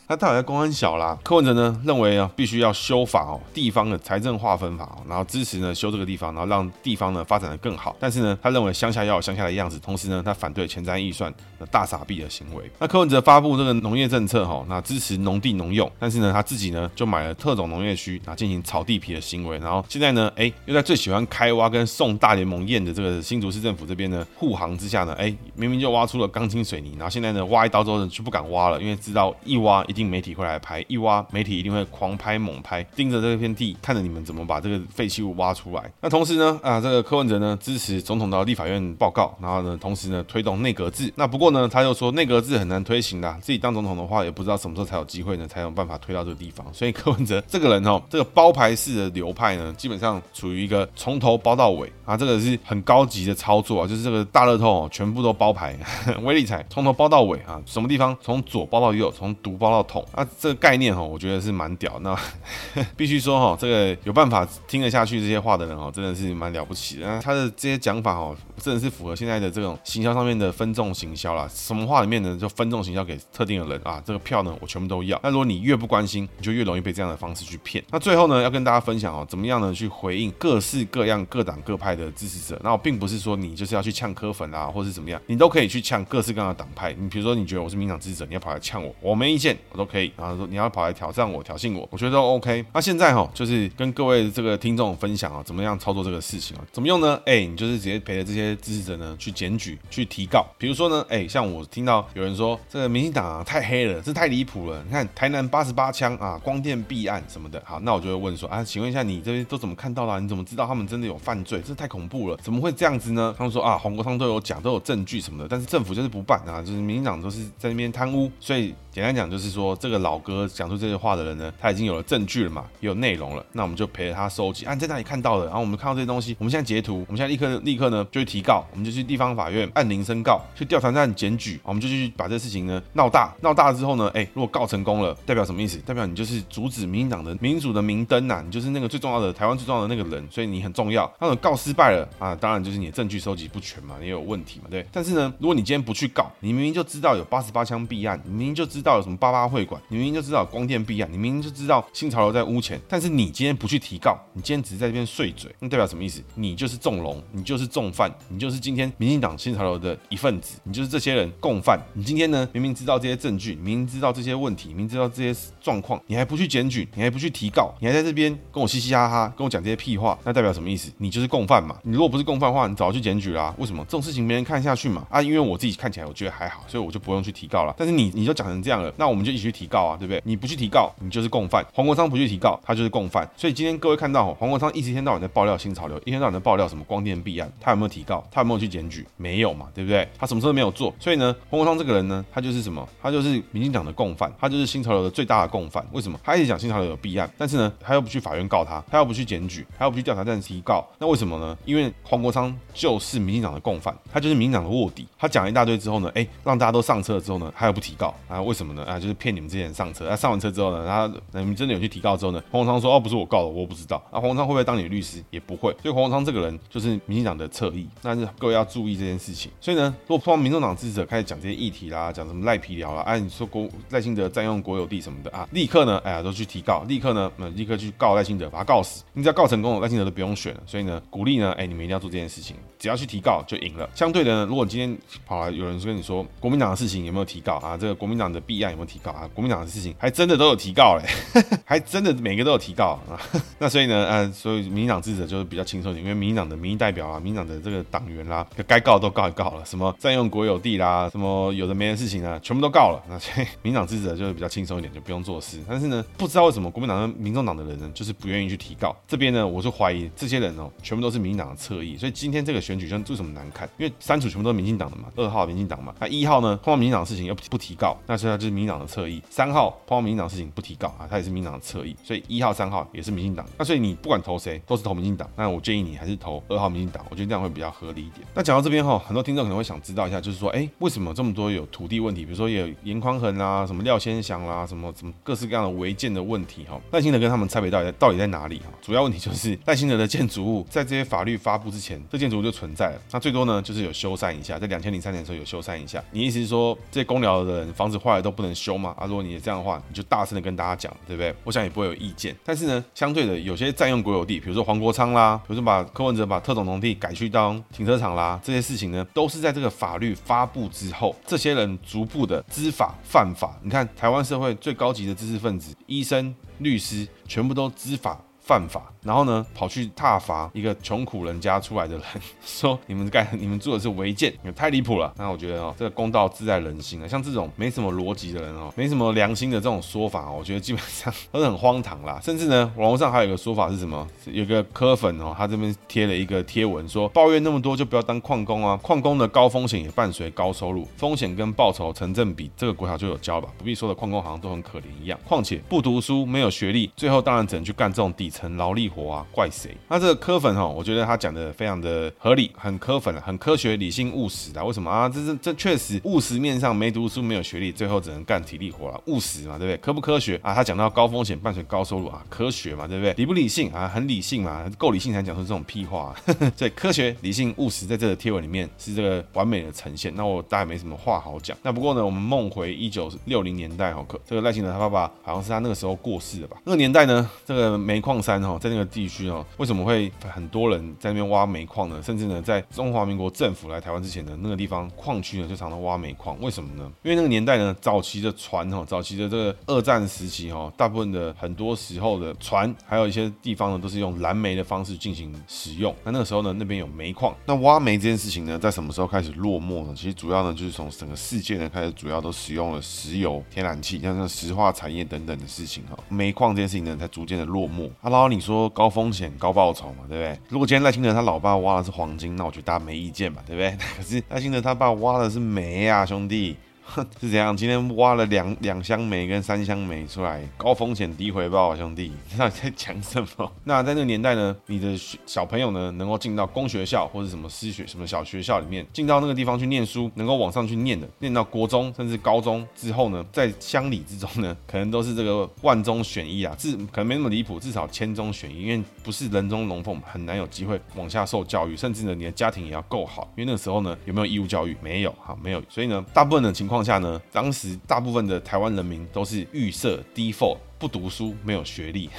他到底在公安小啦？柯文哲呢认为啊，必须要修法哦，地方的财政划分法哦，然后支持呢修这个地方，然后让地方呢发展的更好。但是呢，他认为乡下要有乡下的样子，同时呢，他反对前瞻预算的大傻逼的行为。那柯文哲发布这个农业政策哈，那支持农地农用，但是呢，他自己呢就买了特种农业区，然后进行炒地皮的行为。然后现在呢，哎，又在最喜欢开挖跟送大联盟宴的这个新竹市政府这边呢护航之下呢，哎，明明就挖出了钢筋水泥，然后现在呢挖一刀之后呢就不敢挖了，因为知道一挖一定媒体会来拍，一挖媒体一定会狂拍猛拍，盯着这片地，看着你们怎么把这个废弃物挖出来。那同时呢，啊，这个柯文哲呢支持总统到立法院报告，然后呢，同时呢推动内阁制。那不过呢，他又说内阁制很难推行的，自己当总统的话，也不知道什么时候才有机会呢，才有办法推到这个地方。所以柯文哲这个人哦，这个包牌式的流派呢，基本上处于一个从头包到尾啊，这个是很高级的操作啊，就是这个大乐透哦，全部都包牌，威力彩从头包到尾啊，什么地方从左包到右，从独包到统啊，这个概念哈，我觉得是蛮屌。那 必须说哈，这个有办法听得下去这些话的人哦，真的是蛮了不起的。那他的这些讲法哦，真的是符合现在的这种行销上面的分众行销啦。什么话里面呢，就分众行销给特定的人啊，这个票呢，我全部都要。那如果你越不关心，你就越容易被这样的方式去骗。那最后呢，要跟大家分享哦，怎么样呢去回应各式各样、各党各派的支持者。那我并不是说你就是要去呛科粉啊，或是怎么样，你都可以去呛各式各样的党派。你比如说，你觉得我是民党支持者，你要跑来呛我，我没意见，我都可以。然后说你要跑来挑战我。挑衅我，我觉得都 OK。那现在哈，就是跟各位这个听众分享啊，怎么样操作这个事情啊？怎么用呢？哎，你就是直接陪着这些支持者呢去检举、去提告。比如说呢，哎，像我听到有人说这个民进党啊太黑了，这太离谱了。你看台南八十八枪啊，光电弊案什么的。好，那我就会问说啊，请问一下你这边都怎么看到的？你怎么知道他们真的有犯罪？这太恐怖了，怎么会这样子呢？他们说啊，黄国昌都有讲，都有证据什么的，但是政府就是不办啊，就是民进党都是在那边贪污，所以。简单讲就是说，这个老哥讲出这些话的人呢，他已经有了证据了嘛，也有内容了，那我们就陪着他收集啊，你在哪里看到的？然后我们看到这些东西，我们现在截图，我们现在立刻立刻呢就去提告，我们就去地方法院按铃申告，去调查站检举，我们就去把这事情呢闹大，闹大之后呢，哎，如果告成功了，代表什么意思？代表你就是阻止民进党的民主的明灯呐，你就是那个最重要的台湾最重要的那个人，所以你很重要。那种告失败了啊，当然就是你的证据收集不全嘛，也有问题嘛，对。但是呢，如果你今天不去告，你明明就知道有八十八枪弊案，你明明就知道到有什么八八会馆。你明明就知道光电弊案，你明明就知道新潮流在污钱，但是你今天不去提告，你今天只是在这边碎嘴，那代表什么意思？你就是纵容，你就是重犯，你就是今天民进党新潮流的一份子，你就是这些人共犯。你今天呢，明明知道这些证据，明明知道这些问题，明明知道这些状况，你还不去检举，你还不去提告，你还在这边跟我嘻嘻哈哈，跟我讲这些屁话，那代表什么意思？你就是共犯嘛。你如果不是共犯的话，你早就去检举啦、啊。为什么这种事情没人看下去嘛？啊，因为我自己看起来我觉得还好，所以我就不用去提告了。但是你你就讲成这样了，那我们就一起去提告啊，对不对？你不去提告，你就是共犯。黄国昌不去提告，他就是共犯。所以今天各位看到黄国昌一直一天到晚在爆料新潮流，一天到晚在爆料什么光电弊案，他有没有提告？他有没有去检举？没有嘛，对不对？他什么事都没有做。所以呢，黄国昌这个人呢，他就是什么？他就是民进党的共犯，他就是新潮流的最大的共犯。为什么？他一直讲新潮流有弊案，但是呢，他又不去法院告他，他又不去检举，他又不去调查站提告。那为什么呢？因为黄国昌就是民进党的共犯，他就是民进党的卧底。他讲了一大堆之后呢，哎，让大家都上车了之后呢，他又不提告啊？为什么么呢？啊，就是骗你们这些人上车。那、上完车之后呢，他你们真的有去提告之后呢？黄国昌说：“哦，不是我告的，我不知道。”啊，黄国昌会不会当你的律师？也不会。所以黄国昌这个人就是民进党的侧翼，但是各位要注意这件事情。所以呢，如果碰到民众党支持者开始讲这些议题啦，讲什么赖皮聊啦，啊，你说国赖清德占用国有地什么的啊，立刻呢，哎呀，都去提告，立刻呢，嗯，立刻去告赖清德，把他告死。你只要告成功了，赖清德都不用选了。所以呢，鼓励呢，哎，你们一定要做这件事情，只要去提告就赢了。相对的呢，如果今天跑来有人跟你说国民党的事情有没有提告啊？这个国民党的弊案有没有提告啊？国民党的事情还真的都有提告嘞，还真的每个都有提告啊。那所以呢，呃，所以民党支持者就是比较轻松一点，因为民党的民意代表啊，民党的这个党员啦，该告的都告一告了，什么占用国有地啦，什么有的没的事情啊，全部都告了。那所以 民党支持者就是比较轻松一点，就不用做事。但是呢，不知道为什么国民党跟民众党的人呢，就是不愿意去提告。这边呢，我就怀疑这些人哦，全部都是民进党的侧翼。所以今天这个选举就为什么难看？因为三组全部都是民进党的嘛，二号民进党嘛，那一号呢碰到民进党的事情又不提告，那是就是民党的侧翼。三号碰到民进党事情不提告啊，他也是民党的侧翼。所以一号、三号也是民进党。那所以你不管投谁，都是投民进党。那我建议你还是投二号民进党，我觉得这样会比较合理一点。那讲到这边哈，很多听众可能会想知道一下，就是说，哎，为什么这么多有土地问题？比如说有颜宽恒啦，什么廖先祥啦，什么什么各式各样的违建的问题哈？赖清德跟他们差别到底在到底在哪里哈？主要问题就是赖清德的建筑物在这些法律发布之前，这建筑物就存在了。那最多呢，就是有修缮一下，在两千零三年的时候有修缮一下。你意思是说，这些公寮的人房子坏了都不能修吗？啊，如果你也这样的话，你就大声的跟大家讲，对不对？我想也不会有意见。但是呢，相对的，有些占用国有地，比如说黄国昌啦，比如说把柯文哲把特种农地改去当停车场啦，这些事情呢，都是在这个法律发布之后，这些人逐步的知法犯法。你看，台湾社会最高级的知识分子，医生、律师，全部都知法犯法。然后呢，跑去挞伐一个穷苦人家出来的人，说你们干、你们做的是违建，也太离谱了。那我觉得哦，这个公道自在人心啊。像这种没什么逻辑的人哦，没什么良心的这种说法哦，我觉得基本上 都是很荒唐啦。甚至呢，网络上还有一个说法是什么？有个柯粉哦，他这边贴了一个贴文说，抱怨那么多就不要当矿工啊，矿工的高风险也伴随高收入，风险跟报酬成正比，这个国小就有教吧？不必说的，矿工好像都很可怜一样。况且不读书，没有学历，最后当然只能去干这种底层劳力活。哇，怪谁？那这个柯粉哈，我觉得他讲的非常的合理，很柯粉，很科学、理性、务实的。为什么啊？这是这确实务实面上没读书、没有学历，最后只能干体力活了，务实嘛，对不对？科不科学啊？他讲到高风险伴随高收入啊，科学嘛，对不对？理不理性啊？很理性嘛，够理性才讲出这种屁话。所以科学、理性、务实，在这个贴文里面是这个完美的呈现。那我大概没什么话好讲。那不过呢，我们梦回一九六零年代哈，可这个赖清德他爸爸好像是他那个时候过世的吧？那个年代呢，这个煤矿山哈，在那个。地区哦，为什么会很多人在那边挖煤矿呢？甚至呢，在中华民国政府来台湾之前呢那个地方矿区呢，就常常挖煤矿。为什么呢？因为那个年代呢，早期的船哈，早期的这个二战时期哈，大部分的很多时候的船，还有一些地方呢，都是用燃煤的方式进行使用。那那个时候呢，那边有煤矿。那挖煤这件事情呢，在什么时候开始落寞呢？其实主要呢，就是从整个世界呢开始，主要都使用了石油、天然气，像像石化产业等等的事情哈。煤矿这件事情呢，才逐渐的落寞。哈喽，你说。高风险高报酬嘛，对不对？如果今天赖清德他老爸挖的是黄金，那我觉得大家没意见嘛，对不对？可是赖清德他爸挖的是煤啊，兄弟。是怎样？今天挖了两两箱煤跟三箱煤出来，高风险低回报啊，兄弟，你在讲什么？那在那个年代呢，你的小朋友呢，能够进到公学校或者什么私学、什么小学校里面，进到那个地方去念书，能够往上去念的，念到国中甚至高中之后呢，在乡里之中呢，可能都是这个万中选一啊，至可能没那么离谱，至少千中选一，因为不是人中龙凤，很难有机会往下受教育，甚至呢，你的家庭也要够好，因为那个时候呢，有没有义务教育？没有，哈，没有，所以呢，大部分的情况。况下呢，当时大部分的台湾人民都是预设 default。不读书，没有学历，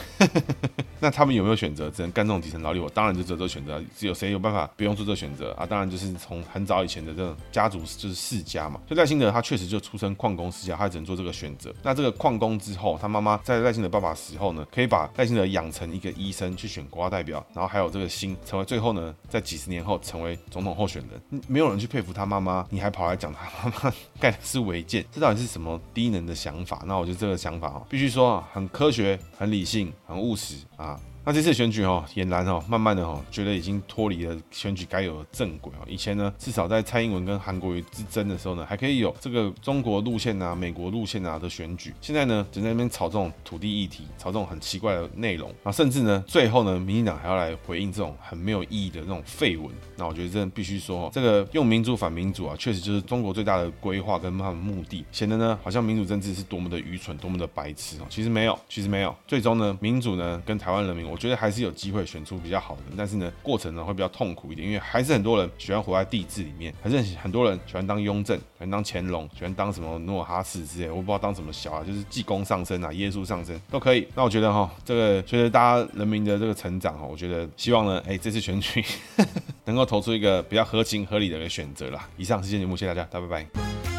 那他们有没有选择？只能干这种底层劳力？我当然就只有这个选择。只有谁有办法不用做这个选择啊？当然就是从很早以前的这种家族，就是世家嘛。所以赖清德他确实就出身矿工世家，他只能做这个选择。那这个矿工之后，他妈妈在赖清德爸爸死后呢，可以把赖清德养成一个医生去选国家代表，然后还有这个心成为最后呢，在几十年后成为总统候选人。没有人去佩服他妈妈，你还跑来讲他妈妈盖的是违建，这到底是什么低能的想法？那我觉得这个想法啊，必须说啊。很科学，很理性，很务实啊。那这次选举哦，俨然哦，慢慢的哦，觉得已经脱离了选举该有的正轨哦。以前呢，至少在蔡英文跟韩国瑜之争的时候呢，还可以有这个中国路线啊、美国路线啊的选举。现在呢，只在那边炒这种土地议题，炒这种很奇怪的内容啊，甚至呢，最后呢，民进党还要来回应这种很没有意义的那种废文。那我觉得真的必须说，这个用民主反民主啊，确实就是中国最大的规划跟他们目的，显得呢，好像民主政治是多么的愚蠢，多么的白痴哦。其实没有，其实没有。最终呢，民主呢，跟台湾人民，我觉得还是有机会选出比较好的，但是呢，过程呢会比较痛苦一点，因为还是很多人喜欢活在帝制里面，还是很多人喜欢当雍正，喜欢当乾隆，喜欢当什么努尔哈赤之类，我不知道当什么小啊，就是济公上身啊，耶稣上身都可以。那我觉得哈，这个随着大家人民的这个成长哈，我觉得希望呢，哎，这次选举能够投出一个比较合情合理的一个选择啦。以上是今天节目，谢谢大家，大家拜拜。